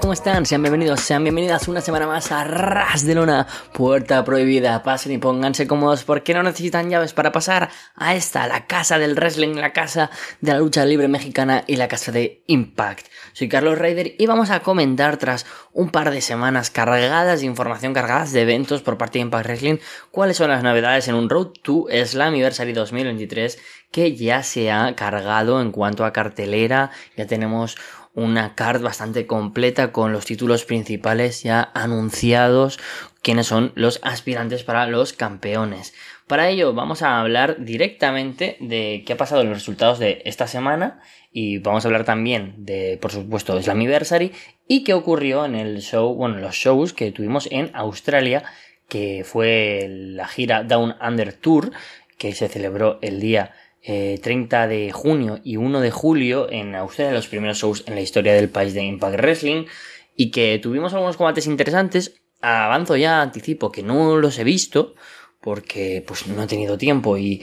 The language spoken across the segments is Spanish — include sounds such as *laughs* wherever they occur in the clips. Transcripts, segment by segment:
¿cómo están? Sean bienvenidos, sean bienvenidas una semana más a Ras de Luna, Puerta Prohibida. Pasen y pónganse cómodos porque no necesitan llaves para pasar a esta, la casa del wrestling, la casa de la lucha libre mexicana y la casa de Impact. Soy Carlos Raider y vamos a comentar tras un par de semanas cargadas de información, cargadas de eventos por parte de Impact Wrestling, cuáles son las novedades en un Road to Slammiversary 2023 que ya se ha cargado en cuanto a cartelera, ya tenemos una card bastante completa con los títulos principales ya anunciados, quiénes son los aspirantes para los campeones. Para ello vamos a hablar directamente de qué ha pasado en los resultados de esta semana y vamos a hablar también de, por supuesto, Slammiversary y qué ocurrió en el show, bueno, los shows que tuvimos en Australia, que fue la gira Down Under Tour, que se celebró el día 30 eh, de junio y 1 de julio en Australia, los primeros shows en la historia del país de Impact Wrestling, y que tuvimos algunos combates interesantes. Avanzo ya, anticipo que no los he visto, porque pues no he tenido tiempo y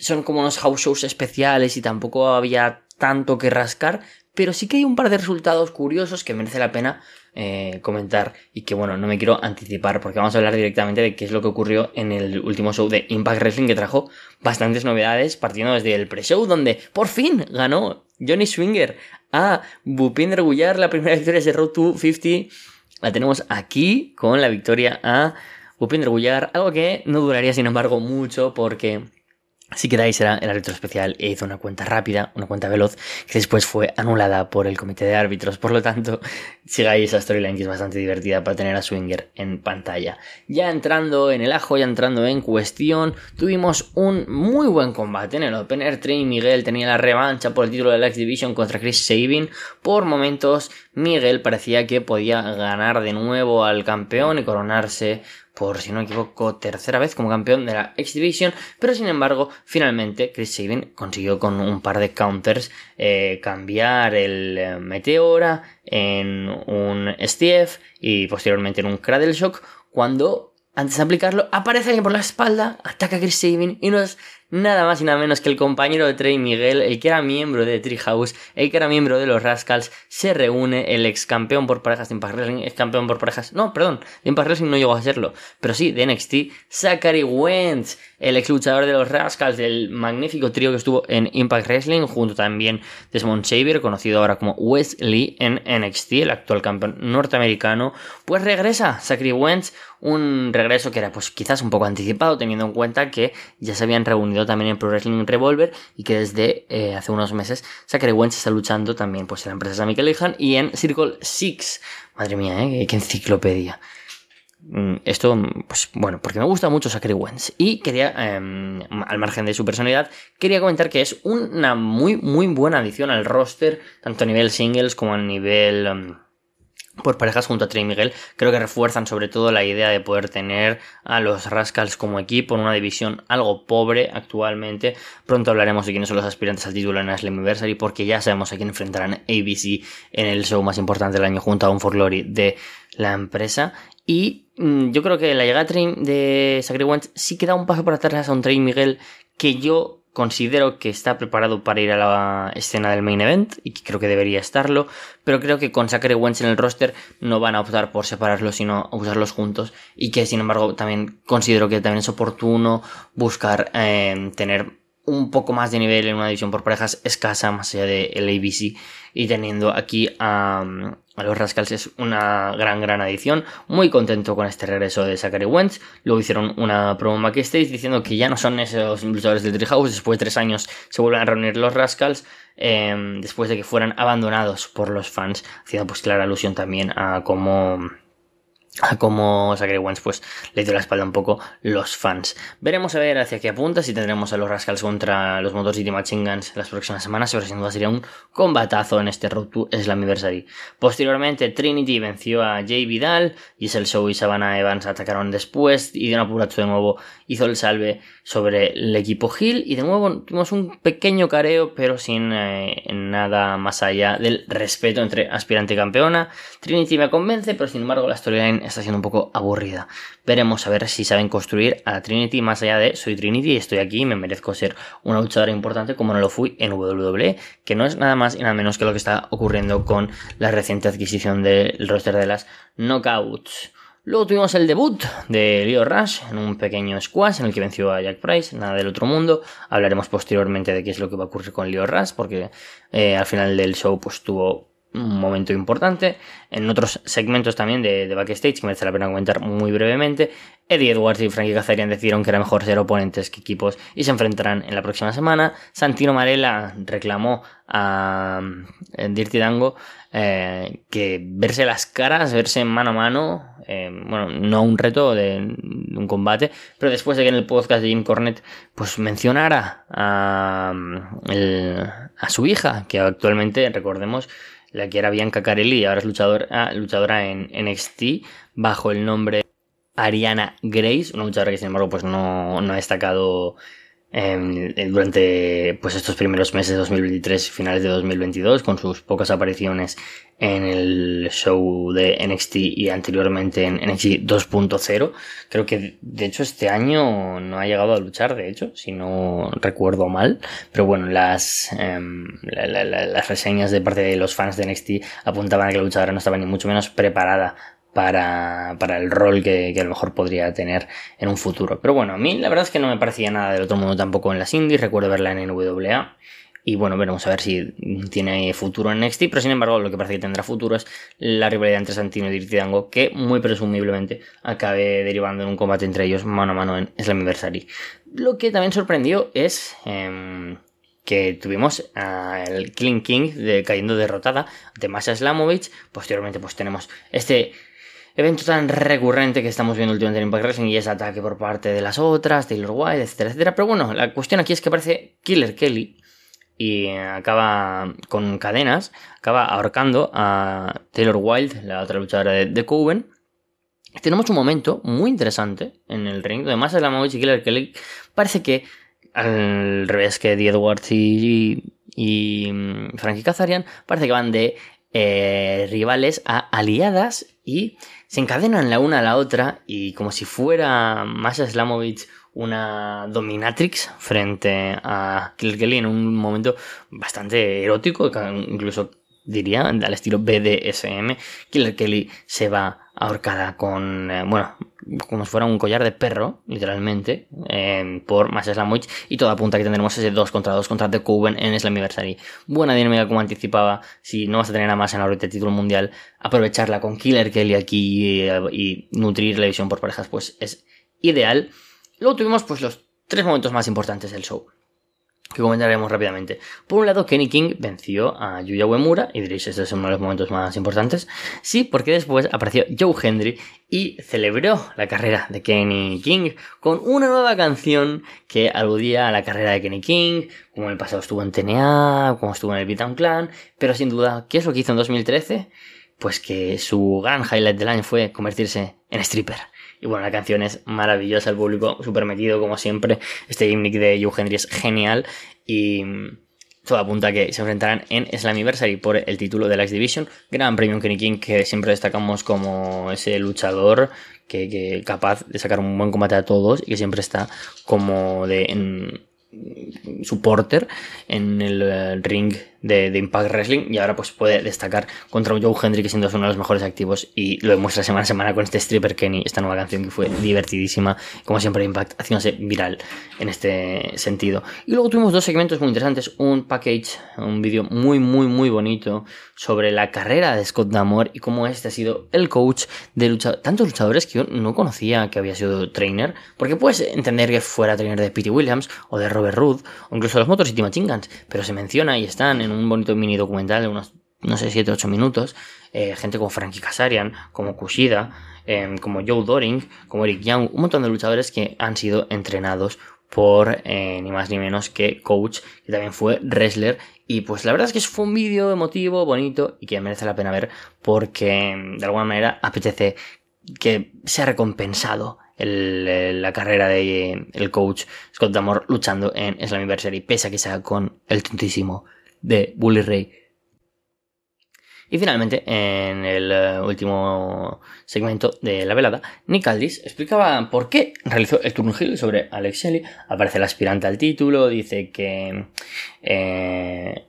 son como unos house shows especiales y tampoco había tanto que rascar, pero sí que hay un par de resultados curiosos que merece la pena eh, comentar y que bueno, no me quiero anticipar porque vamos a hablar directamente de qué es lo que ocurrió en el último show de Impact Wrestling que trajo bastantes novedades partiendo desde el pre-show donde por fin ganó Johnny Swinger a Bupinder Gullar la primera victoria de Road to 50 la tenemos aquí con la victoria a Bupinder Gullar algo que no duraría sin embargo mucho porque Así que Dice era el árbitro especial e hizo una cuenta rápida, una cuenta veloz, que después fue anulada por el comité de árbitros. Por lo tanto, *laughs* sigáis esa storyline que es bastante divertida para tener a Swinger en pantalla. Ya entrando en el ajo, ya entrando en cuestión, tuvimos un muy buen combate en el opener. Trey Miguel tenía la revancha por el título de la X Division contra Chris Sabin. Por momentos, Miguel parecía que podía ganar de nuevo al campeón y coronarse por, si no me equivoco, tercera vez como campeón de la X Division, pero sin embargo, finalmente Chris Sabin consiguió con un par de counters eh, cambiar el eh, Meteora en un STF y posteriormente en un Cradle Shock, cuando antes de aplicarlo aparece alguien por la espalda, ataca a Chris Sabin y no es nada más y nada menos que el compañero de Trey Miguel, el que era miembro de Treehouse, el que era miembro de los Rascals, se reúne, el ex campeón por parejas de Impact Wrestling, ex campeón por parejas, no, perdón, de Impact Wrestling no llegó a serlo, pero sí, de NXT, Zachary Wentz, el ex luchador de los Rascals, del magnífico trío que estuvo en Impact Wrestling, junto también Desmond Xavier, conocido ahora como Wesley en NXT, el actual campeón norteamericano, pues regresa Zachary Wentz, un regreso que era pues quizás un poco anticipado, teniendo en cuenta que ya se habían reunido también en Pro Wrestling Revolver y que desde eh, hace unos meses Zachary Wentz está luchando también pues en la empresa Sammy Lehan y en Circle Six. Madre mía, ¿eh? qué enciclopedia. Mm, esto, pues bueno, porque me gusta mucho Zachary Wentz y quería, em, al margen de su personalidad, quería comentar que es una muy, muy buena adición al roster, tanto a nivel singles como a nivel... Em, por parejas junto a Trey Miguel, creo que refuerzan sobre todo la idea de poder tener a los Rascals como equipo en una división algo pobre actualmente. Pronto hablaremos de quiénes son los aspirantes al título en Slammiversary porque ya sabemos a quién enfrentarán ABC en el show más importante del año junto a un For Glory de la empresa. Y mm, yo creo que la llegada de Sacred Wentz sí que da un paso para atrás a un Trey Miguel que yo considero que está preparado para ir a la escena del main event y creo que debería estarlo, pero creo que con Zachary Wentz en el roster no van a optar por separarlos sino usarlos juntos y que sin embargo también considero que también es oportuno buscar eh, tener un poco más de nivel en una división por parejas escasa más allá del ABC y teniendo aquí a, a los Rascals es una gran gran adición. Muy contento con este regreso de Zachary Wentz. Luego hicieron una promo estéis diciendo que ya no son esos luchadores de Treehouse. Después de tres años se vuelven a reunir los Rascals em, después de que fueran abandonados por los fans haciendo pues clara alusión también a cómo a cómo Zachary Wentz pues le dio la espalda un poco los fans. Veremos a ver hacia qué apunta, si tendremos a los Rascals contra los Motor City Machine Guns las próximas semanas, pero sin duda sería un combatazo en este Road to Slammiversary. Posteriormente Trinity venció a Jay Vidal, el Show y Savannah Evans atacaron después y de un apuracho de nuevo hizo el salve sobre el equipo Hill y de nuevo tuvimos un pequeño careo pero sin eh, nada más allá del respeto entre aspirante y campeona. Trinity me convence, pero sin embargo la storyline está siendo un poco aburrida. Veremos a ver si saben construir a Trinity más allá de soy Trinity y estoy aquí y me merezco ser una luchadora importante como no lo fui en WWE, que no es nada más y nada menos que lo que está ocurriendo con la reciente adquisición del roster de las Knockouts. Luego tuvimos el debut de Leo Rush en un pequeño squash en el que venció a Jack Price, nada del otro mundo. Hablaremos posteriormente de qué es lo que va a ocurrir con Leo Rush, porque eh, al final del show pues tuvo un momento importante. En otros segmentos también de, backstage, que merece la pena comentar muy brevemente, Eddie Edwards y Frankie Kazarian decidieron que era mejor ser oponentes que equipos y se enfrentarán en la próxima semana. Santino Marella reclamó a eh, Dirty Dango eh, que verse las caras, verse mano a mano, eh, bueno, no un reto de, un combate, pero después de que en el podcast de Jim Cornette pues mencionara a, a su hija, que actualmente, recordemos, la que era Bianca Carelli y ahora es luchadora, ah, luchadora en NXT bajo el nombre Ariana Grace, una luchadora que sin embargo pues no, no ha destacado em, durante pues estos primeros meses de 2023 y finales de 2022 con sus pocas apariciones en el show de NXT y anteriormente en NXT 2.0 creo que de hecho este año no ha llegado a luchar de hecho si no recuerdo mal. Pero bueno las em, las reseñas de parte de los fans de NXT apuntaban a que la luchadora no estaba ni mucho menos preparada para, para el rol que, a lo mejor podría tener en un futuro. Pero bueno, a mí la verdad es que no me parecía nada del otro mundo tampoco en las indies, recuerdo verla en NWA. Y bueno, veremos a ver si tiene futuro en NXT, pero sin embargo lo que parece que tendrá futuro es la rivalidad entre Santino y Dirty Dango, que muy presumiblemente acabe derivando en un combate entre ellos mano a mano en Slammiversary. Lo que también sorprendió es... Eh, que tuvimos al Killing King cayendo derrotada de Masha Slamovich. Posteriormente, pues tenemos este evento tan recurrente que estamos viendo últimamente en Impact Wrestling y ese ataque por parte de las otras, Taylor White, etcétera, etcétera. Pero bueno, la cuestión aquí es que aparece Killer Kelly y acaba con cadenas, acaba ahorcando a Taylor Wilde, la otra luchadora de, de Coven. Tenemos un momento muy interesante en el ring, además de la Movich y Killer Kelly parece que al revés que Eddie Edwards y, y, mm, Frankie Kazarian, parece que van de eh, rivales a aliadas y se encadenan la una a la otra y como si fuera Masha Slamovich una dominatrix frente a Killer Kelly en un momento bastante erótico, incluso diría, al estilo BDSM. Killer Kelly se va ahorcada con, eh, bueno, como si fuera un collar de perro, literalmente, eh, por Masha Slamovich, y todo apunta que tendremos ese 2 contra 2 contra The Coven en Slammiversary. Buena dinámica como anticipaba, si no vas a tener a más en la ruta de título mundial, aprovecharla con Killer Kelly aquí y, y nutrir la visión por parejas, pues es ideal. Luego tuvimos pues los tres momentos más importantes del show que comentaremos rápidamente. Por un lado, Kenny King venció a Yuya Uemura, y diréis, este es uno de los momentos más importantes. Sí, porque después apareció Joe Hendry y celebró la carrera de Kenny King con una nueva canción que aludía a la carrera de Kenny King, como en el pasado estuvo en TNA, como estuvo en el Beatdown Clan, pero sin duda, ¿qué es lo que hizo en 2013? Pues que su gran highlight del año fue convertirse en stripper. Y bueno, la canción es maravillosa, el público súper metido, como siempre. Este gimmick de Joe Hendry es genial y mm, todo apunta a que se enfrentarán en Slammiversary por el título de la X Division. Gran premio Kenny King que siempre destacamos como ese luchador que, que capaz de sacar un buen combate a todos y que siempre está como de en, supporter en el eh, ring de, Impact Wrestling y ahora pues puede destacar contra Joe Hendry que siendo uno de los mejores activos y lo demuestra semana a semana con este Stripper Kenny, esta nueva canción que fue divertidísima, como siempre Impact haciéndose viral en este sentido. Y luego tuvimos dos segmentos muy interesantes, un package, un vídeo muy muy muy bonito sobre la carrera de Scott Damore y cómo este ha sido el coach de luchadores, tantos luchadores que yo no conocía que había sido trainer, porque puedes entender que fuera trainer de Pete Williams o de Robert Roode o incluso de los Motor City Machine Guns, pero se menciona y están en un bonito mini documental de unos, no sé, 7 8 minutos, eh, gente como Frankie Kazarian, como Kushida, em, como Joe Doring, como Eric Young, un montón de luchadores que han sido entrenados por eh, ni más ni menos que Coach, que también fue wrestler. Y pues la verdad es que fue un vídeo emotivo, bonito y que merece la pena ver porque em, de alguna manera apetece que sea recompensado la carrera de el coach Scott Damore luchando en Slammiversary, pese a que sea con el tontísimo de Bully Ray. Y finalmente, en el eh, último segmento de la velada, Nick Aldis explicaba por qué realizó el heel sobre Alex Shelley. Aparece el aspirante al título, dice que... Eh,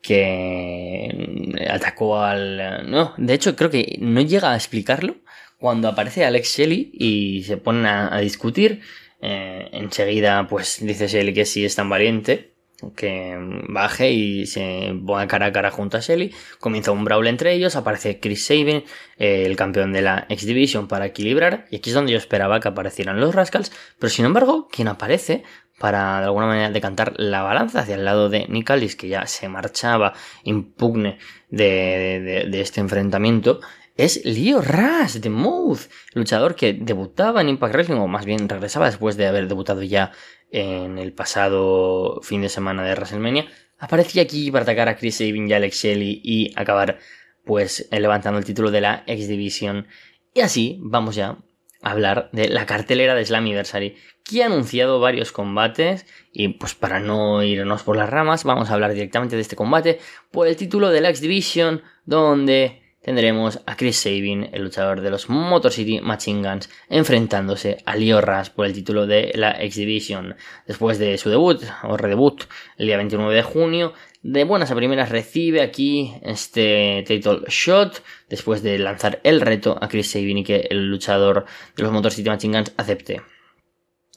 que atacó al... No, de hecho creo que no llega a explicarlo cuando aparece Alex Shelley y se ponen a, discutir. Eh, enseguida pues dice Shelley que sí es tan valiente que baje y se ponga cara a cara junto a Shelly. Comienza un brawl entre ellos, aparece Chris Sabin, eh, el campeón de la X Division, para equilibrar. Y aquí es donde yo esperaba que aparecieran los Rascals. Pero sin embargo, quien aparece para de alguna manera decantar la balanza hacia el lado de Nicalis, que ya se marchaba impugne de, de, este enfrentamiento, es Leo Rush de Mouth, luchador que debutaba en Impact Wrestling, o más bien regresaba después de haber debutado ya en el pasado fin de semana de WrestleMania, aparecía aquí para atacar a Chris Sabin y Alex Shelley y acabar pues levantando el título de la X Division. Y así vamos ya a hablar de la cartelera de Slammiversary, que ha anunciado varios combates y pues para no irnos por las ramas, vamos a hablar directamente de este combate por el título de la X Division, donde tendremos a Chris Sabin, el luchador de los Motor City Machine Guns, enfrentándose a Leo por el título de la X Division. Después de su debut, o redebut, el día 29 de junio, de buenas a primeras recibe aquí este title shot, después de lanzar el reto a Chris Sabin y que el luchador de los Motor City Machine Guns acepte.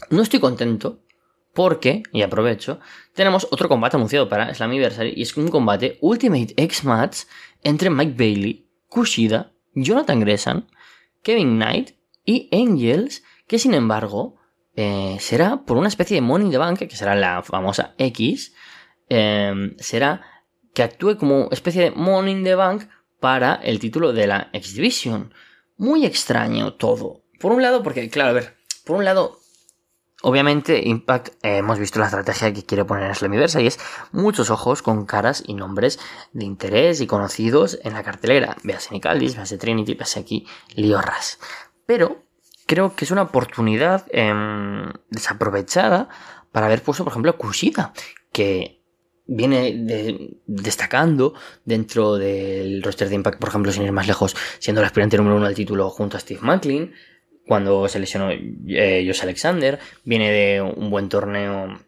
No estoy contento porque, y aprovecho, tenemos otro combate anunciado para Slammiversary y es un combate Ultimate X Match entre Mike Bailey Kushida, Jonathan Gresham, Kevin Knight y Angels, que sin embargo eh, será por una especie de Money in the Bank, que será la famosa X, em, será que actúe como especie de Money in the Bank para el título de la X Division. Muy extraño todo. Por un lado, porque, claro, a ver, por un lado, Obviamente, Impact, eh, hemos visto la estrategia que quiere poner en Slammiverse y es muchos ojos con caras y nombres de interés y conocidos en la cartelera. Véase Nicaldis, véase Trinity, véase aquí Liorras. Pero creo que es una oportunidad em, desaprovechada para haber puesto, por ejemplo, Kushida, que viene destacando dentro del roster de Impact, por ejemplo, sin ir más lejos, siendo el aspirante número uno al título junto a Steve Macklin cuando se lesionó eh, Josh Alexander, viene de un buen torneo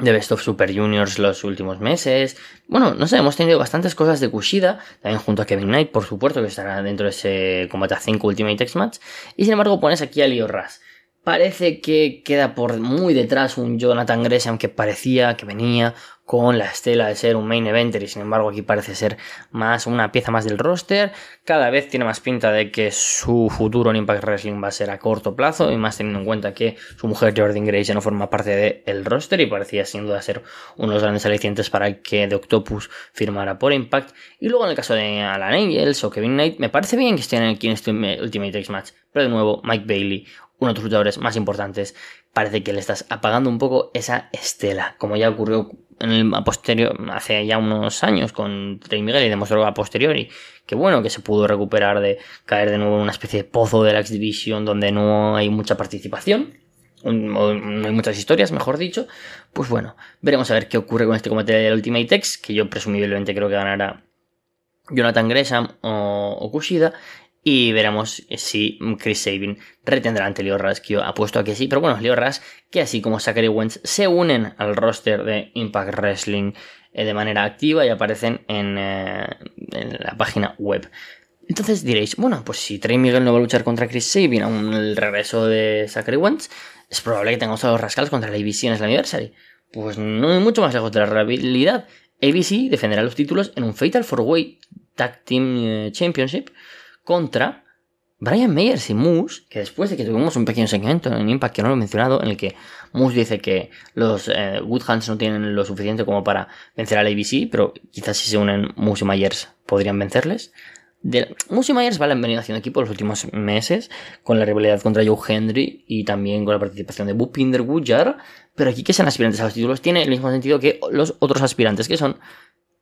de Best of Super Juniors los últimos meses. Bueno, no sé, hemos tenido bastantes cosas de Kushida, también junto a Kevin Knight, por supuesto, que estará dentro de ese combate a 5 Ultimate X Match. Y sin embargo pones aquí a Leo Ras. Parece que queda por muy detrás un Jonathan Gresham que parecía que venía con la estela de ser un main eventer y sin embargo aquí parece ser más una pieza más del roster. Cada vez tiene más pinta de que su futuro en Impact Wrestling va a ser a corto plazo y más teniendo en cuenta que su mujer Jordan Grace ya no forma parte del roster y parecía sin duda ser uno de los grandes alicientes para que The Octopus firmara por Impact. Y luego en el caso de Alan Angels o Kevin Knight, me parece bien que estén aquí en este Ultimate X Match, pero de nuevo Mike Bailey, uno de tus luchadores más importantes, parece que le estás apagando un poco esa estela, como ya ocurrió a posterior, hace ya unos años con Trey Miguel y demostró a posteriori que bueno, que se pudo recuperar de caer de nuevo en una especie de pozo de la X Division donde no hay mucha participación, no hay muchas historias, mejor dicho, pues bueno, veremos a ver qué ocurre con este combate del Ultimate X, que yo presumiblemente creo que ganará Jonathan Gresham o, o Kushida, y veremos si Chris Sabin retendrá ante Leo Rush, apuesto a que sí. Pero bueno, Leo Rush, que así como Zachary Wentz se unen al roster de Impact Wrestling eh, de manera activa y aparecen en, eh, en, la página web. Entonces diréis, bueno, pues si Trey Miguel no va a luchar contra Chris Sabin aún el regreso de Zachary Wentz, es probable que tengamos a los rascals contra la ABC en el Anniversary. Pues no hay mucho más lejos de la realidad. ABC defenderá los títulos en un Fatal 4-Way Tag Team eh, Championship contra Brian Meyers y Moose, que después de que tuvimos un pequeño segmento en Impact que no lo he mencionado, en el que Moose dice que los eh, Woodhands no tienen lo suficiente como para vencer al ABC, pero quizás si se unen Moose y Myers podrían vencerles. Moose y Myers valen venido haciendo equipo los últimos meses, con la rivalidad contra Joe Henry y también con la participación de Bupinder Gujar, pero aquí que sean aspirantes a los títulos tiene el mismo sentido que los otros aspirantes, que son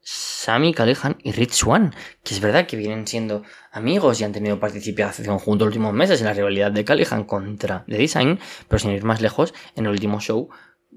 Sammy Callihan y Rich Swan, que es verdad que vienen siendo amigos y han tenido participación juntos los últimos meses en la rivalidad de Callihan contra The Design, pero sin ir más lejos, en el último show,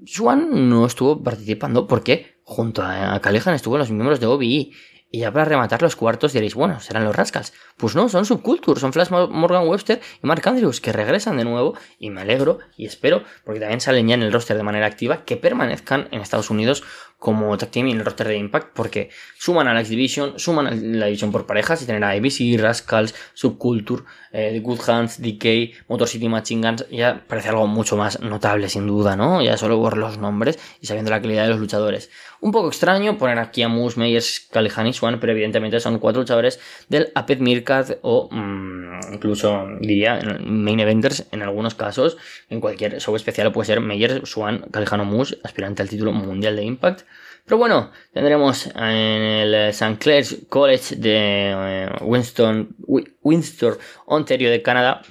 Swan no estuvo participando porque junto a Callihan estuvo los miembros de OBI. Y ya para rematar los cuartos diréis, bueno, serán los Rascals. Pues no, son Subculture, son Flash Morgan Webster y Mark Andrews, que regresan de nuevo y me alegro y espero, porque también salen ya en el roster de manera activa, que permanezcan en Estados Unidos como tag team en el roster de Impact, porque suman a la X Division, suman a la división por parejas y tener a ABC, Rascals, Subculture, eh, The Good Hands, DK, Motor City Machine Guns, ya parece algo mucho más notable sin duda, ¿no? Ya solo por los nombres y sabiendo la calidad de los luchadores. Un poco extraño poner aquí a Moose, Meyers, Callihan y Swan, pero evidentemente son cuatro luchadores del Apet Mirkat o mm, incluso diría main eventers en algunos casos. En cualquier show especial puede ser Meyers, Swan, Callihan o Moose, aspirante al título mundial de Impact. Pero bueno, tendremos en el St. Clair's College de eh, Winston, Windsor, Ontario de Canadá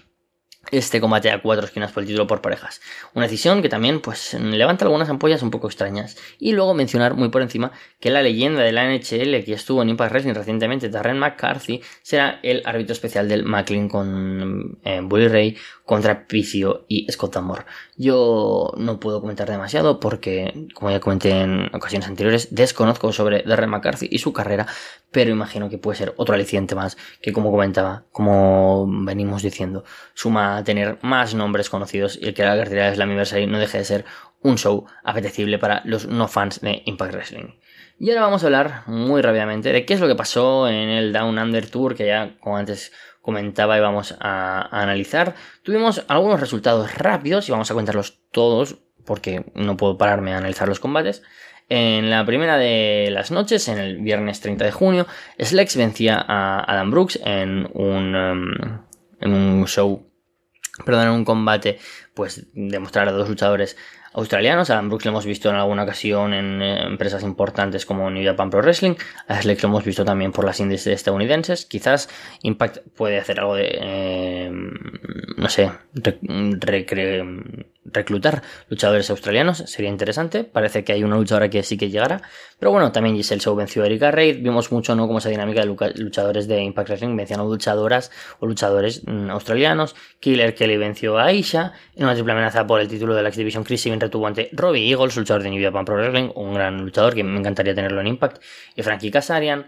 este combate a cuatro esquinas por el título por parejas. Una decisión que también pues levanta algunas ampollas un poco extrañas. Y luego mencionar muy por encima que la leyenda de la NHL que estuvo en Impact Wrestling recientemente, Darren McCarthy, será el árbitro especial del McLean con eh, Bully Ray contra Picio y Scott Amor. Yo no puedo comentar demasiado porque, como ya comenté en ocasiones anteriores, desconozco sobre Darren McCarthy y su carrera, pero imagino que puede ser otro aliciente más que, como comentaba, como venimos diciendo, suma a tener más nombres conocidos y el que la cartera de Slammiversary no deje de ser un show apetecible para los no fans de Impact Wrestling. Y ahora vamos a hablar muy rápidamente de qué es lo que pasó en el Down Under Tour, que ya como antes comentaba y vamos a, analizar. Tuvimos algunos resultados rápidos y vamos a contarlos todos porque no puedo pararme a analizar los combates. En la primera de las noches, en el viernes 30 de junio, Slex vencía a Adam Brooks en un, em, en un show, perdón, en un combate, pues demostrar a dos luchadores australianos. A Brooks lo hemos visto en alguna ocasión en eh, empresas importantes como New Japan Pro Wrestling. A Slex lo hemos visto también por las índices estadounidenses. Quizás Impact puede hacer algo de, eh, no sé, reclutar luchadores australianos. Sería interesante. Parece que hay una luchadora que sí que llegará. Pero bueno, también Giselle Show venció a Erika Reid. Vimos mucho, ¿no? Como esa dinámica de luchadores de Impact Wrestling vencían a luchadoras o luchadores mm, australianos. Killer Kelly venció a Aisha. En una triple amenaza por el título de la X Division Chris retuvo ante Robbie Eagles, luchador de New Japan Pro Wrestling, un gran luchador que me encantaría tenerlo en Impact, y Frankie Kazarian.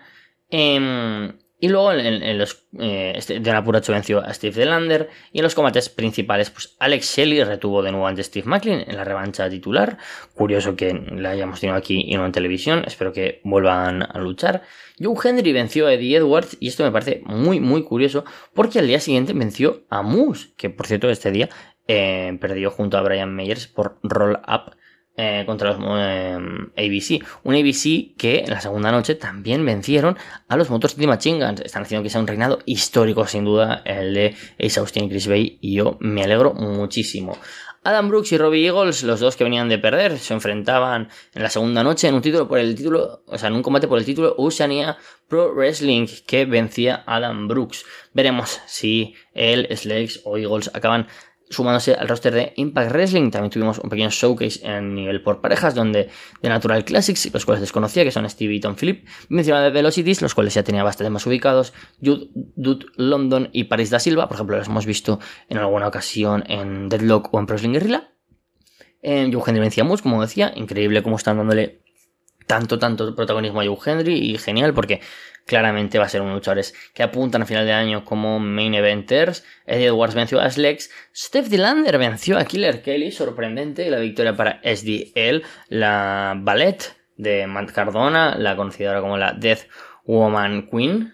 Em, y luego en, los eh, este, de Apuracho venció a Steve Delander. Y en los combates principales, pues Alex Shelley retuvo de nuevo ante Steve Macklin en la revancha titular. Curioso que la hayamos tenido aquí y no en televisión. Espero que vuelvan a luchar. Joe Henry venció a Eddie Edwards. Y esto me parece muy, muy curioso. Porque al día siguiente venció a Moose. Que por cierto, este día eh, perdió junto a Brian Meyers por Roll Up eh, contra los eh, ABC. Un ABC que en la segunda noche también vencieron a los Motor City Machine Guns. Están haciendo que sea un reinado histórico, sin duda, el de Ace Austin y Chris Bay. Y yo me alegro muchísimo. Adam Brooks y Robbie Eagles, los dos que venían de perder, se enfrentaban en la segunda noche en un título por el título, o sea, en un combate por el título Oceania Pro Wrestling que vencía a Adam Brooks. Veremos si él, Slakes o Eagles acaban sumándose al roster de Impact Wrestling. También tuvimos un pequeño showcase en nivel por parejas, donde de Natural Classics, los cuales desconocía, que son Stevie y Tom Philip, mencionaba de Velocities, los cuales ya tenía bastante más ubicados, Jude, London y Paris da Silva, por ejemplo, los hemos visto en alguna ocasión en Deadlock o en Pro Wrestling Guerrilla. En Joe Henry vencía como decía, increíble cómo están dándole tanto, tanto protagonismo a Joe Henry y genial porque claramente va a ser un luchadores que apuntan a final de año como main eventers. Eddie Edwards venció a Slex. Steph Dillander venció a Killer Kelly, sorprendente. La victoria para SDL, la ballet de Matt Cardona, la conocida ahora como la Death Woman Queen.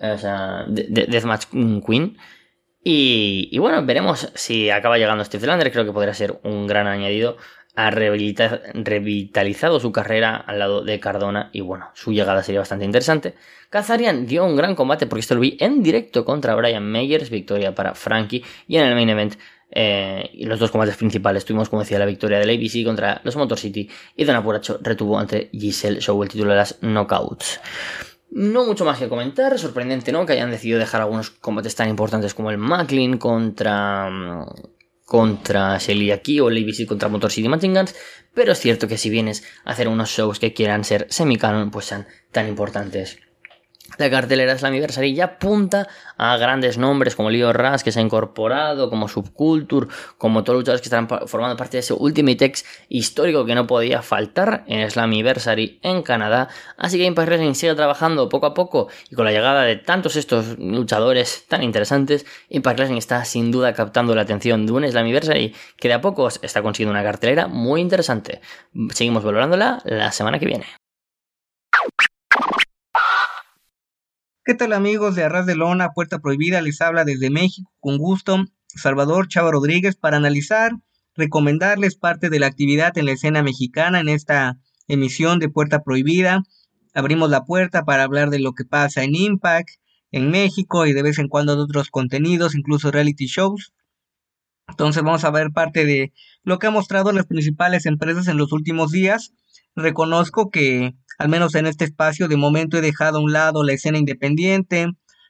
O sea, Deathmatch Queen. Y, y, bueno, veremos si acaba llegando Steve Dillander. Creo que podría ser un gran añadido ha revitalizado su carrera al lado de Cardona y bueno, su llegada sería bastante interesante. Kazarian dio un gran combate porque esto lo vi en directo contra Brian Meyers, victoria para Frankie y en el main event eh, los dos combates principales tuvimos, como decía, la victoria del ABC contra los Motor City y Don Apuracho retuvo ante Giselle Show el título de las Knockouts. No mucho más que comentar, sorprendente, ¿no? Que hayan decidido dejar algunos combates tan importantes como el Macklin contra mm, contra Shelly aquí o ABC contra Motor City Machine Guns, pero es cierto que si vienes a hacer unos shows que quieran ser semicanon, pues sean tan importantes la cartelera Slammiversary ya apunta a grandes nombres como Leo Ras que se ha incorporado, como Subculture, como todos los luchadores que están formando parte de ese Ultimate X histórico que no podía faltar en Slammiversary en Canadá. Así que Impact Wrestling sigue trabajando poco a poco y con la llegada de tantos estos luchadores tan interesantes, Impact Wrestling está sin duda captando la atención de un Slammiversary que de a poco está consiguiendo una cartelera muy interesante. Seguimos valorándola la semana que viene. ¿Qué tal amigos de Arras de Lona, Puerta Prohibida? Les habla desde México con gusto Salvador Chava Rodríguez para analizar, recomendarles parte de la actividad en la escena mexicana en esta emisión de Puerta Prohibida. Abrimos la puerta para hablar de lo que pasa en Impact, en México y de vez en cuando de otros contenidos, incluso reality shows. Entonces vamos a ver parte de lo que han mostrado las principales empresas en los últimos días. Reconozco que al menos en este espacio, de momento he dejado a un lado la escena independiente,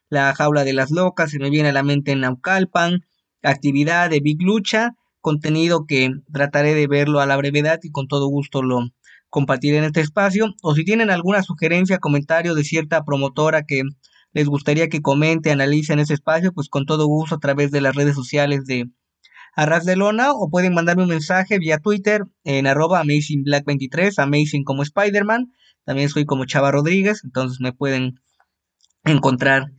la jaula de las locas, se me viene a la mente en Naucalpan, actividad de Big Lucha, contenido que trataré de verlo a la brevedad y con todo gusto lo compartiré en este espacio. O si tienen alguna sugerencia, comentario de cierta promotora que les gustaría que comente, analice en ese espacio, pues con todo gusto a través de las redes sociales de Arras de Lona o pueden mandarme un mensaje vía Twitter en arroba AmazingBlack23, Amazing como Spider-Man también soy como Chava Rodríguez, entonces me pueden encontrar.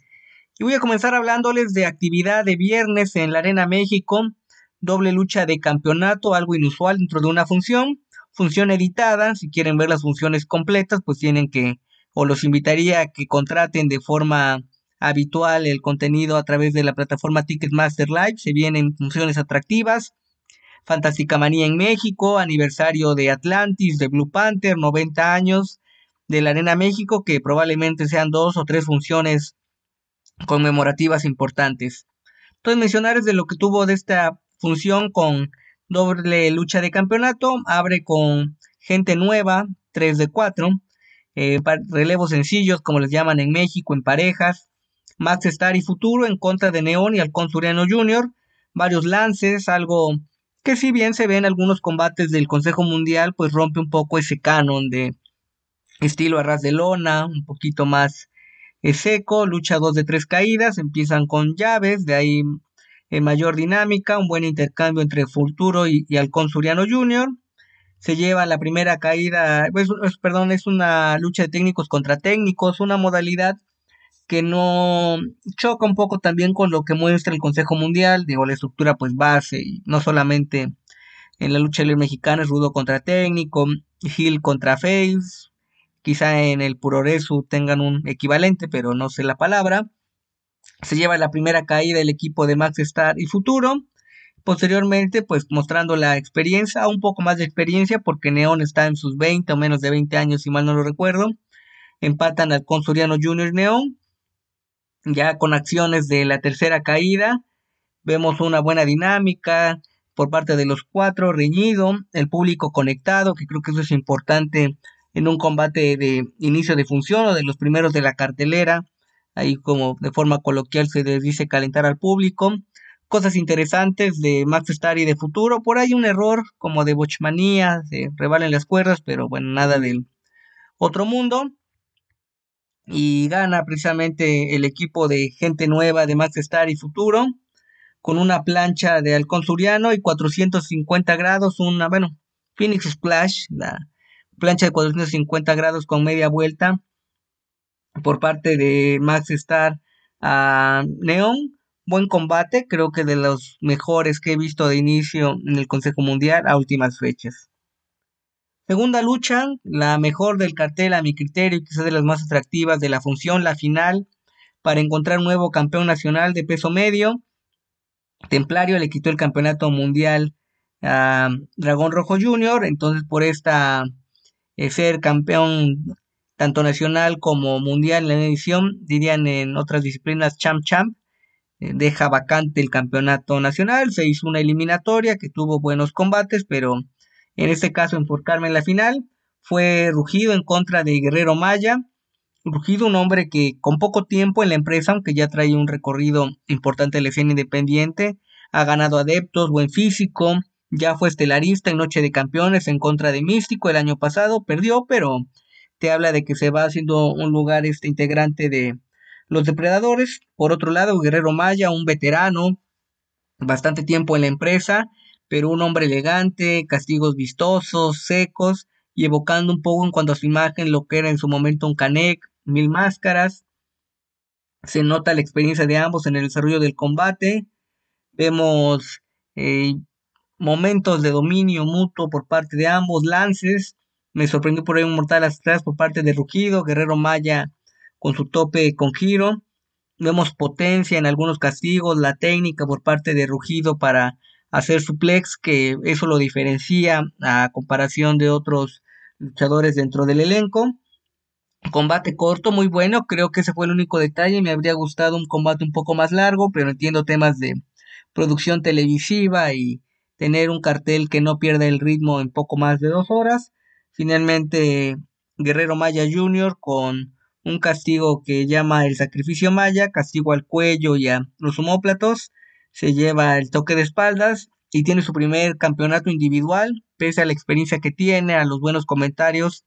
Y voy a comenzar hablándoles de actividad de viernes en la Arena México, doble lucha de campeonato, algo inusual dentro de una función, función editada, si quieren ver las funciones completas, pues tienen que, o los invitaría a que contraten de forma habitual el contenido a través de la plataforma Ticketmaster Live, se vienen funciones atractivas, Fantástica Manía en México, aniversario de Atlantis, de Blue Panther, 90 años, de la Arena México, que probablemente sean dos o tres funciones conmemorativas importantes. Entonces, mencionarles de lo que tuvo de esta función con doble lucha de campeonato, abre con gente nueva, 3 de 4, eh, relevos sencillos, como les llaman en México, en parejas, Max Star y Futuro en contra de Neón y Alcón Suriano Jr., varios lances, algo que si bien se ve en algunos combates del Consejo Mundial, pues rompe un poco ese canon de estilo arras de lona, un poquito más eh, seco, lucha dos de tres caídas, empiezan con llaves, de ahí eh, mayor dinámica, un buen intercambio entre Futuro y, y Suriano Jr. Se lleva la primera caída, pues, perdón, es una lucha de técnicos contra técnicos, una modalidad que no choca un poco también con lo que muestra el Consejo Mundial, digo, la estructura pues base, y no solamente en la lucha libre mexicana es rudo contra técnico, Hill contra face, Quizá en el Puroresu tengan un equivalente, pero no sé la palabra. Se lleva la primera caída el equipo de Max Star y Futuro. Posteriormente, pues mostrando la experiencia, un poco más de experiencia, porque Neon está en sus 20 o menos de 20 años, si mal no lo recuerdo. Empatan al Consuriano Junior Neon. Ya con acciones de la tercera caída, vemos una buena dinámica por parte de los cuatro, reñido, el público conectado, que creo que eso es importante en un combate de inicio de función o de los primeros de la cartelera, ahí como de forma coloquial se les dice calentar al público. Cosas interesantes de Max Star y de futuro, por ahí un error como de bochmanía, se revalen las cuerdas, pero bueno, nada del otro mundo. Y gana precisamente el equipo de gente nueva de Max Star y futuro, con una plancha de halcón suriano y 450 grados, una, bueno, Phoenix Splash, la plancha de 450 grados con media vuelta por parte de Max Star a Neon. Buen combate, creo que de los mejores que he visto de inicio en el Consejo Mundial a últimas fechas. Segunda lucha, la mejor del cartel a mi criterio y quizás de las más atractivas de la función, la final, para encontrar un nuevo campeón nacional de peso medio. Templario le quitó el campeonato mundial a Dragón Rojo Jr., entonces por esta eh, ser campeón tanto nacional como mundial en la edición, dirían en otras disciplinas champ champ, eh, deja vacante el campeonato nacional, se hizo una eliminatoria que tuvo buenos combates, pero en este caso enfocarme en la final, fue Rugido en contra de Guerrero Maya, Rugido un hombre que con poco tiempo en la empresa, aunque ya trae un recorrido importante en la escena independiente, ha ganado adeptos, buen físico, ya fue estelarista en Noche de Campeones en contra de Místico el año pasado, perdió, pero te habla de que se va haciendo un lugar este integrante de los depredadores. Por otro lado, Guerrero Maya, un veterano, bastante tiempo en la empresa, pero un hombre elegante, castigos vistosos, secos, y evocando un poco en cuanto a su imagen lo que era en su momento un Canek, mil máscaras. Se nota la experiencia de ambos en el desarrollo del combate. Vemos eh, momentos de dominio mutuo por parte de ambos, lances. Me sorprendió por ahí un mortal atrás por parte de Rugido, Guerrero Maya con su tope con giro. Vemos potencia en algunos castigos, la técnica por parte de Rugido para hacer suplex, que eso lo diferencia a comparación de otros luchadores dentro del elenco. Combate corto, muy bueno, creo que ese fue el único detalle, me habría gustado un combate un poco más largo, pero entiendo temas de producción televisiva y tener un cartel que no pierda el ritmo en poco más de dos horas. Finalmente, Guerrero Maya Jr. con un castigo que llama el sacrificio maya, castigo al cuello y a los homóplatos, se lleva el toque de espaldas y tiene su primer campeonato individual, pese a la experiencia que tiene, a los buenos comentarios,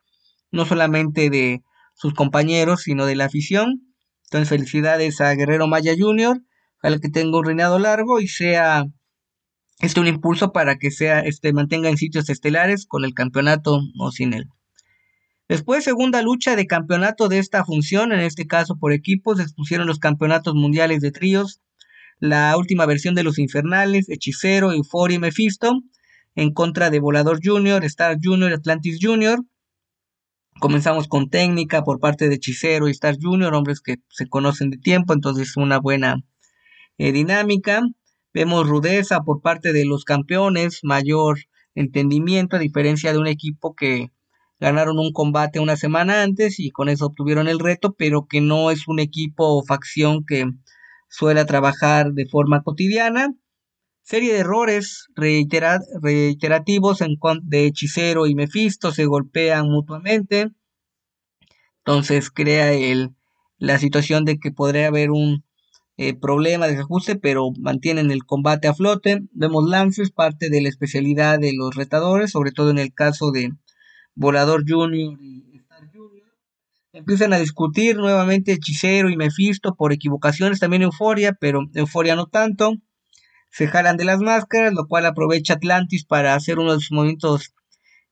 no solamente de sus compañeros, sino de la afición. Entonces, felicidades a Guerrero Maya Jr., al que tenga un reinado largo y sea este un impulso para que sea este mantenga en sitios estelares con el campeonato o sin él. Después, segunda lucha de campeonato de esta función, en este caso por equipos, se expusieron los campeonatos mundiales de tríos, la última versión de los Infernales, Hechicero, Euphoria y Mephisto, en contra de Volador Junior, Star Junior, Atlantis Junior. Comenzamos con técnica por parte de Hechicero y Star Junior, hombres que se conocen de tiempo, entonces una buena eh, dinámica. Vemos rudeza por parte de los campeones, mayor entendimiento, a diferencia de un equipo que ganaron un combate una semana antes y con eso obtuvieron el reto, pero que no es un equipo o facción que suele trabajar de forma cotidiana. Serie de errores reiterativos en de Hechicero y Mephisto se golpean mutuamente. Entonces crea el, la situación de que podría haber un eh, problema de desajuste, pero mantienen el combate a flote. Vemos lances, parte de la especialidad de los retadores, sobre todo en el caso de Volador Junior y Star Junior. Empiezan a discutir nuevamente Hechicero y Mephisto por equivocaciones, también Euforia, pero Euforia no tanto. Se jalan de las máscaras, lo cual aprovecha Atlantis para hacer uno de sus movimientos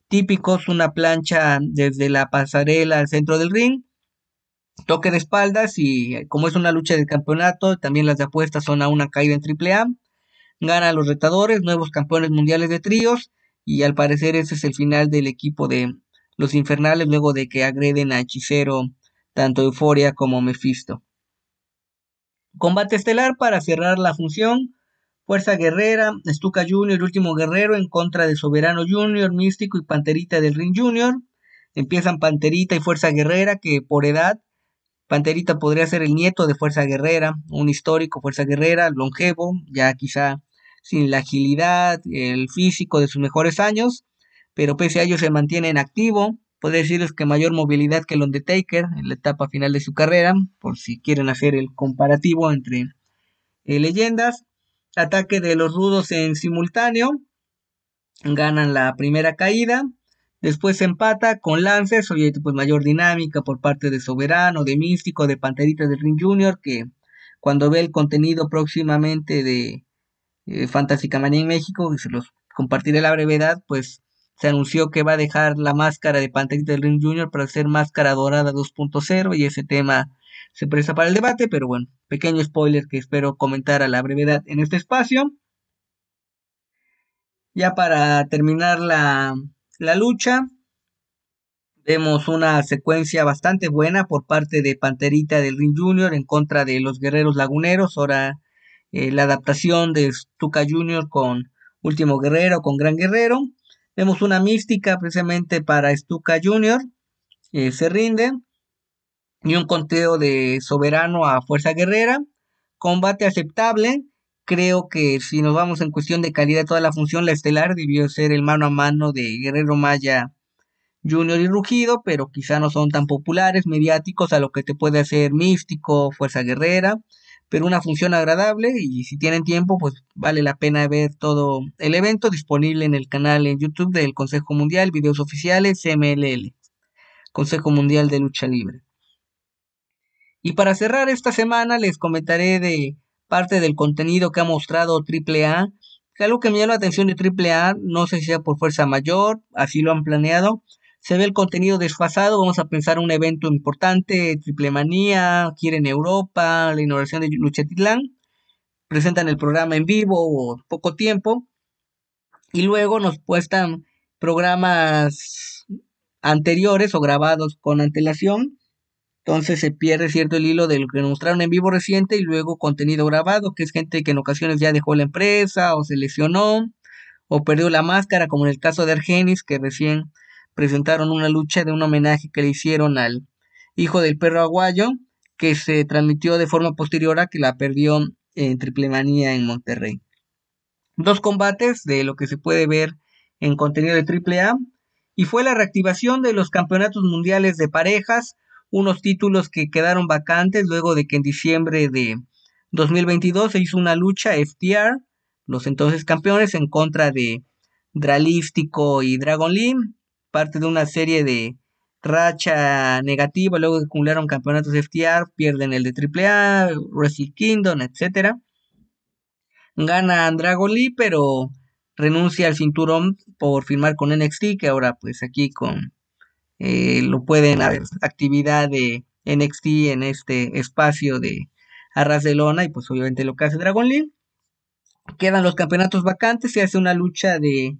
típicos, una plancha desde la pasarela al centro del ring. Toque de espaldas y como es una lucha de campeonato, también las de apuestas son a una caída en AAA. Gana a los retadores, nuevos campeones mundiales de tríos y al parecer ese es el final del equipo de los infernales luego de que agreden a Hechicero tanto Euforia como Mephisto. Combate estelar para cerrar la función. Fuerza Guerrera, Stuka Jr., último guerrero en contra de Soberano Jr., Místico y Panterita del Ring Jr. Empiezan Panterita y Fuerza Guerrera, que por edad, Panterita podría ser el nieto de Fuerza Guerrera, un histórico Fuerza Guerrera, longevo, ya quizá sin la agilidad, el físico de sus mejores años, pero pese a ello se mantiene en activo. Podría decirles que mayor movilidad que el Undertaker en la etapa final de su carrera, por si quieren hacer el comparativo entre eh, leyendas. Ataque de los rudos en simultáneo. Ganan la primera caída. Después empata con lances, oye, pues mayor dinámica por parte de Soberano, de Místico, de Panterita del Ring Junior, que cuando ve el contenido próximamente de eh, Fantástica Manía en México, que se los compartiré la brevedad, pues se anunció que va a dejar la máscara de Panterita del Ring Junior para hacer máscara dorada 2.0 y ese tema se presta para el debate, pero bueno, pequeño spoiler que espero comentar a la brevedad en este espacio. Ya para terminar la, la lucha, vemos una secuencia bastante buena por parte de Panterita del Ring Junior en contra de los guerreros laguneros, ahora eh, la adaptación de Stuka Jr. con Último Guerrero, con Gran Guerrero. Vemos una mística precisamente para Stuka Jr. Eh, se rinde. Y un conteo de soberano a Fuerza Guerrera. Combate aceptable. Creo que si nos vamos en cuestión de calidad de toda la función, la estelar debió ser el mano a mano de Guerrero Maya Junior y Rugido, pero quizá no son tan populares, mediáticos a lo que te puede hacer Místico, Fuerza Guerrera pero una función agradable y si tienen tiempo, pues vale la pena ver todo el evento disponible en el canal en YouTube del Consejo Mundial, videos oficiales, MLL. Consejo Mundial de Lucha Libre. Y para cerrar esta semana les comentaré de parte del contenido que ha mostrado AAA, que algo que me llama la atención de AAA, no sé si sea por fuerza mayor, así lo han planeado, se ve el contenido desfasado, vamos a pensar un evento importante, Triple Manía, quieren Europa, la inauguración de Luchatitlán, presentan el programa en vivo o poco tiempo, y luego nos puestan programas anteriores o grabados con antelación, entonces se pierde cierto el hilo de lo que mostraron en vivo reciente y luego contenido grabado, que es gente que en ocasiones ya dejó la empresa o se lesionó o perdió la máscara, como en el caso de Argenis, que recién presentaron una lucha de un homenaje que le hicieron al hijo del perro aguayo, que se transmitió de forma posterior a que la perdió en Triple Manía en Monterrey. Dos combates de lo que se puede ver en contenido de AAA y fue la reactivación de los campeonatos mundiales de parejas, unos títulos que quedaron vacantes luego de que en diciembre de 2022 se hizo una lucha FTR, los entonces campeones en contra de Dralístico y Dragon Lee, parte de una serie de racha negativa, luego acumularon campeonatos FTR, pierden el de AAA, Wrestle Kingdom, etc. Gana Dragon Lee, pero renuncia al cinturón por firmar con NXT, que ahora pues aquí con eh, lo pueden haber actividad de NXT en este espacio de Arras de Lona y pues obviamente lo que hace Dragon Lee. Quedan los campeonatos vacantes, se hace una lucha de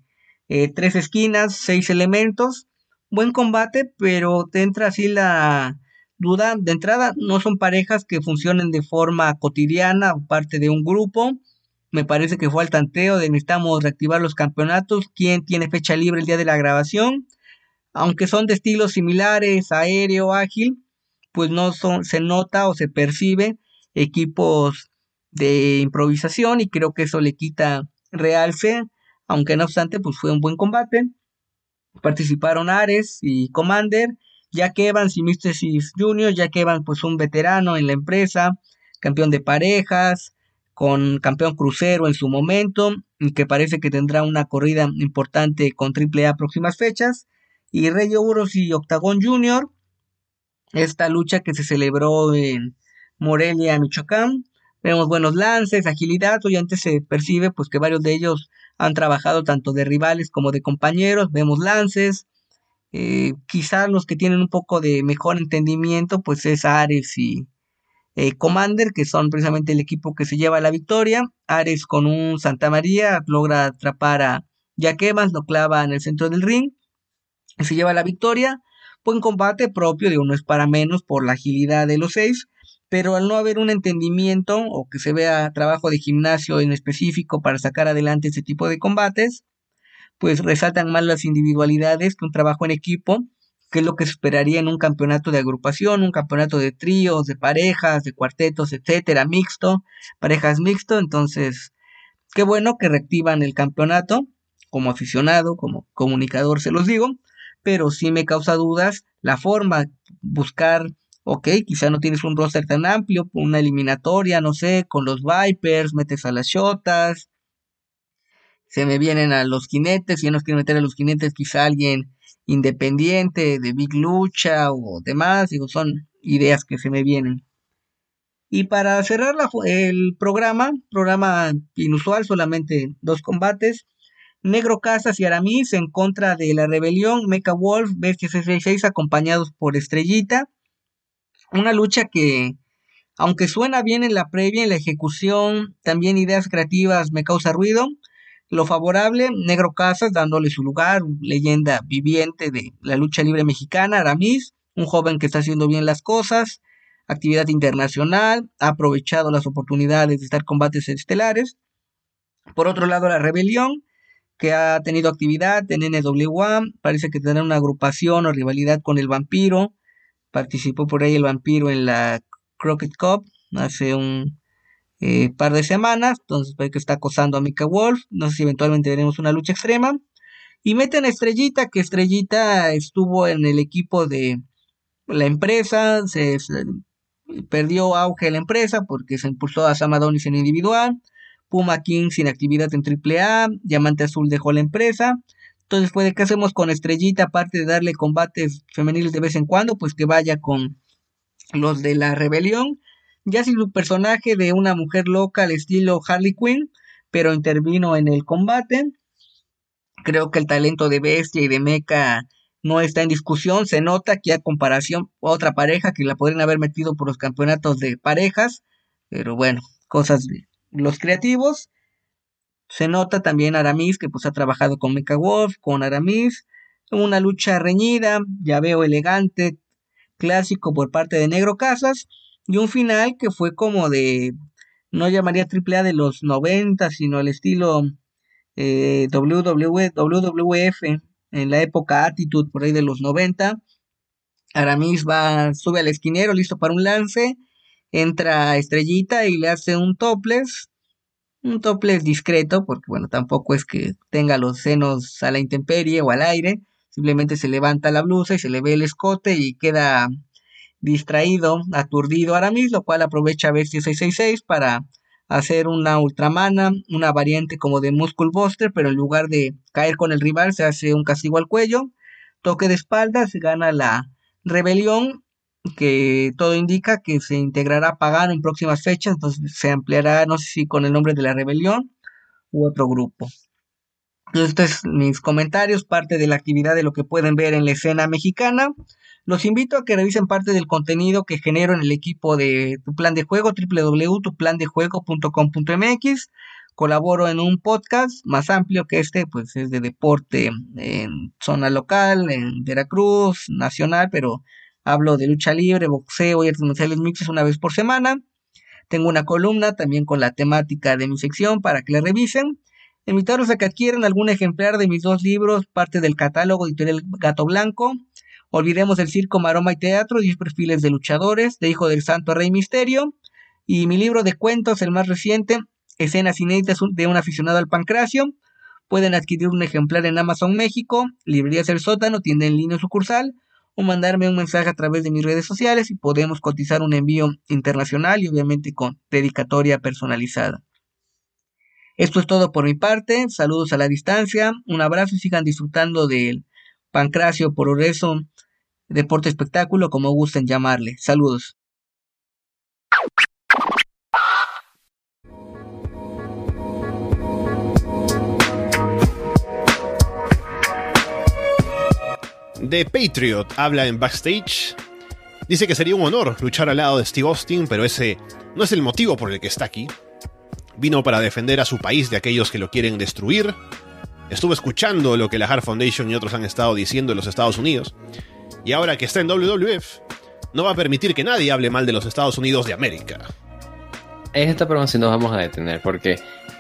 eh, tres esquinas, seis elementos. Buen combate, pero te entra así la duda. De entrada, no son parejas que funcionen de forma cotidiana parte de un grupo. Me parece que fue al tanteo de necesitamos reactivar los campeonatos. ¿Quién tiene fecha libre el día de la grabación? Aunque son de estilos similares, aéreo, ágil, pues no son, se nota o se percibe equipos de improvisación y creo que eso le quita realce aunque no obstante, pues fue un buen combate. Participaron Ares y Commander, Jack Evans y Mystesis Jr., Jack Evans pues un veterano en la empresa, campeón de parejas, con campeón crucero en su momento, que parece que tendrá una corrida importante con AAA próximas fechas, y Rey Uros y Octagon Jr., esta lucha que se celebró en Morelia, Michoacán, vemos buenos lances, agilidad, antes se percibe pues que varios de ellos han trabajado tanto de rivales como de compañeros, vemos lances, eh, quizás los que tienen un poco de mejor entendimiento, pues es Ares y eh, Commander, que son precisamente el equipo que se lleva la victoria. Ares con un Santa María logra atrapar a Jack Evans, lo clava en el centro del ring, y se lleva la victoria. Buen combate propio, de uno es para menos por la agilidad de los seis pero al no haber un entendimiento o que se vea trabajo de gimnasio en específico para sacar adelante ese tipo de combates, pues resaltan más las individualidades que un trabajo en equipo, que es lo que se esperaría en un campeonato de agrupación, un campeonato de tríos, de parejas, de cuartetos, etcétera, mixto, parejas mixto, entonces, qué bueno que reactivan el campeonato, como aficionado, como comunicador se los digo, pero sí me causa dudas la forma, buscar ok, quizá no tienes un roster tan amplio, una eliminatoria, no sé, con los Vipers, metes a las Shotas, se me vienen a los jinetes, si no quiero meter a los jinetes, quizá alguien independiente de Big Lucha o demás, digo, son ideas que se me vienen. Y para cerrar el programa, programa inusual, solamente dos combates, Negro Casas y Aramis en contra de la rebelión, Mecha Wolf, Bestia 666 acompañados por Estrellita. Una lucha que, aunque suena bien en la previa, en la ejecución, también ideas creativas me causa ruido. Lo favorable, Negro Casas dándole su lugar, leyenda viviente de la lucha libre mexicana, Aramis, un joven que está haciendo bien las cosas, actividad internacional, ha aprovechado las oportunidades de estar combates estelares. Por otro lado, la rebelión, que ha tenido actividad en NWA, parece que tendrá una agrupación o rivalidad con el vampiro, Participó por ahí el vampiro en la Crockett Cup hace un eh, par de semanas. Entonces parece que está acosando a Mika Wolf. No sé si eventualmente veremos una lucha extrema. Y meten a Estrellita, que Estrellita estuvo en el equipo de la empresa. Se, perdió auge la empresa porque se impulsó a Sam Adonis en individual. Puma King sin actividad en AAA. Diamante Azul dejó la empresa. Entonces, pues, ¿qué hacemos con Estrellita? Aparte de darle combates femeniles de vez en cuando, pues que vaya con los de la rebelión. Ya si su personaje de una mujer loca al estilo Harley Quinn, pero intervino en el combate. Creo que el talento de Bestia y de Mecha no está en discusión. Se nota que a comparación otra pareja que la podrían haber metido por los campeonatos de parejas. Pero bueno, cosas los creativos. Se nota también Aramis, que pues ha trabajado con Mecha Wolf, con Aramis. Una lucha reñida, ya veo elegante, clásico por parte de Negro Casas. Y un final que fue como de, no llamaría AAA de los 90, sino el estilo eh, WWF en la época Attitude por ahí de los 90. Aramis va, sube al esquinero, listo para un lance. Entra Estrellita y le hace un topless un topless discreto, porque bueno, tampoco es que tenga los senos a la intemperie o al aire, simplemente se levanta la blusa y se le ve el escote y queda distraído, aturdido Aramis, lo cual aprovecha Bestia 666 para hacer una Ultramana, una variante como de Muscle Buster, pero en lugar de caer con el rival se hace un castigo al cuello, toque de espalda, se gana la rebelión que todo indica que se integrará Pagano en próximas fechas, entonces se ampliará, no sé si con el nombre de la rebelión u otro grupo. Estos mis comentarios, parte de la actividad de lo que pueden ver en la escena mexicana. Los invito a que revisen parte del contenido que genero en el equipo de Tu Plan de Juego, www.tuplandejuego.com.mx. Colaboro en un podcast más amplio que este, pues es de deporte en zona local, en Veracruz, nacional, pero Hablo de lucha libre, boxeo y artes marciales mixtas una vez por semana. Tengo una columna también con la temática de mi sección para que la revisen. Invitarlos a que adquieran algún ejemplar de mis dos libros, parte del catálogo editorial Gato Blanco. Olvidemos el circo, maroma y teatro, 10 perfiles de luchadores, de Hijo del Santo Rey Misterio. Y mi libro de cuentos, el más reciente, Escenas inéditas de un aficionado al pancracio. Pueden adquirir un ejemplar en Amazon México, Librerías El Sótano, tienda en línea sucursal o mandarme un mensaje a través de mis redes sociales y podemos cotizar un envío internacional y obviamente con dedicatoria personalizada. Esto es todo por mi parte, saludos a la distancia, un abrazo y sigan disfrutando del pancracio por eso deporte espectáculo como gusten llamarle. Saludos. The Patriot habla en backstage. Dice que sería un honor luchar al lado de Steve Austin, pero ese no es el motivo por el que está aquí. Vino para defender a su país de aquellos que lo quieren destruir. Estuvo escuchando lo que la Hart Foundation y otros han estado diciendo en los Estados Unidos. Y ahora que está en WWF, no va a permitir que nadie hable mal de los Estados Unidos de América. Es esta si nos vamos a detener, porque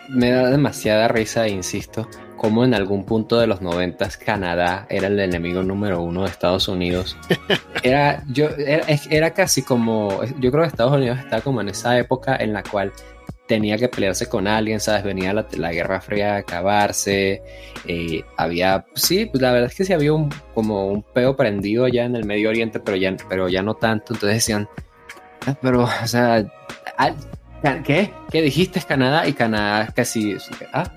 me da demasiada risa, insisto, como en algún punto de los noventas Canadá era el enemigo número uno de Estados Unidos. *laughs* Era, yo, era, casi como, yo creo que Estados Unidos está como en esa época en la cual tenía que pelearse con alguien, ¿sabes? Venía la, Guerra Fría a acabarse, eh, había, sí, pues la verdad es que sí había un, como un peo prendido allá en el Medio Oriente, pero ya, pero ya no tanto, entonces decían, ah, pero, o sea, ¿qué? ¿Qué dijiste Canadá? Y Canadá casi, ah,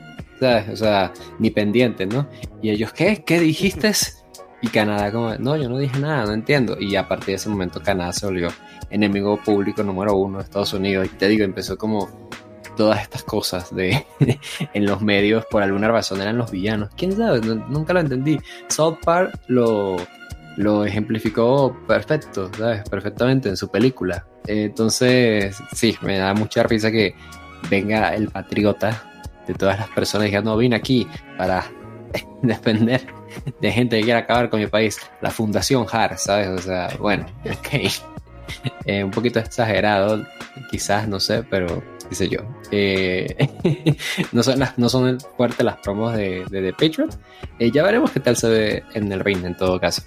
o sea, ni pendiente, ¿no? Y ellos, ¿qué? ¿Qué dijiste? Y Canadá como, no, yo no dije nada, no entiendo. Y a partir de ese momento Canadá se volvió enemigo público número uno de Estados Unidos. Y te digo, empezó como todas estas cosas de *laughs* en los medios por alguna razón eran los villanos. ¿Quién sabe? nunca lo entendí. South Park lo, lo ejemplificó perfecto, ¿sabes? Perfectamente en su película. Entonces, sí, me da mucha risa que venga el patriota de todas las personas que no vine aquí para *laughs* defender de gente que quiere acabar con mi país. La Fundación HAR, ¿sabes? O sea, bueno, *laughs* ok. Eh, un poquito exagerado, quizás, no sé, pero qué sé yo. Eh, *laughs* no, son no son fuertes las promos de, de The Patriot. Eh, ya veremos qué tal se ve en el ring en todo caso.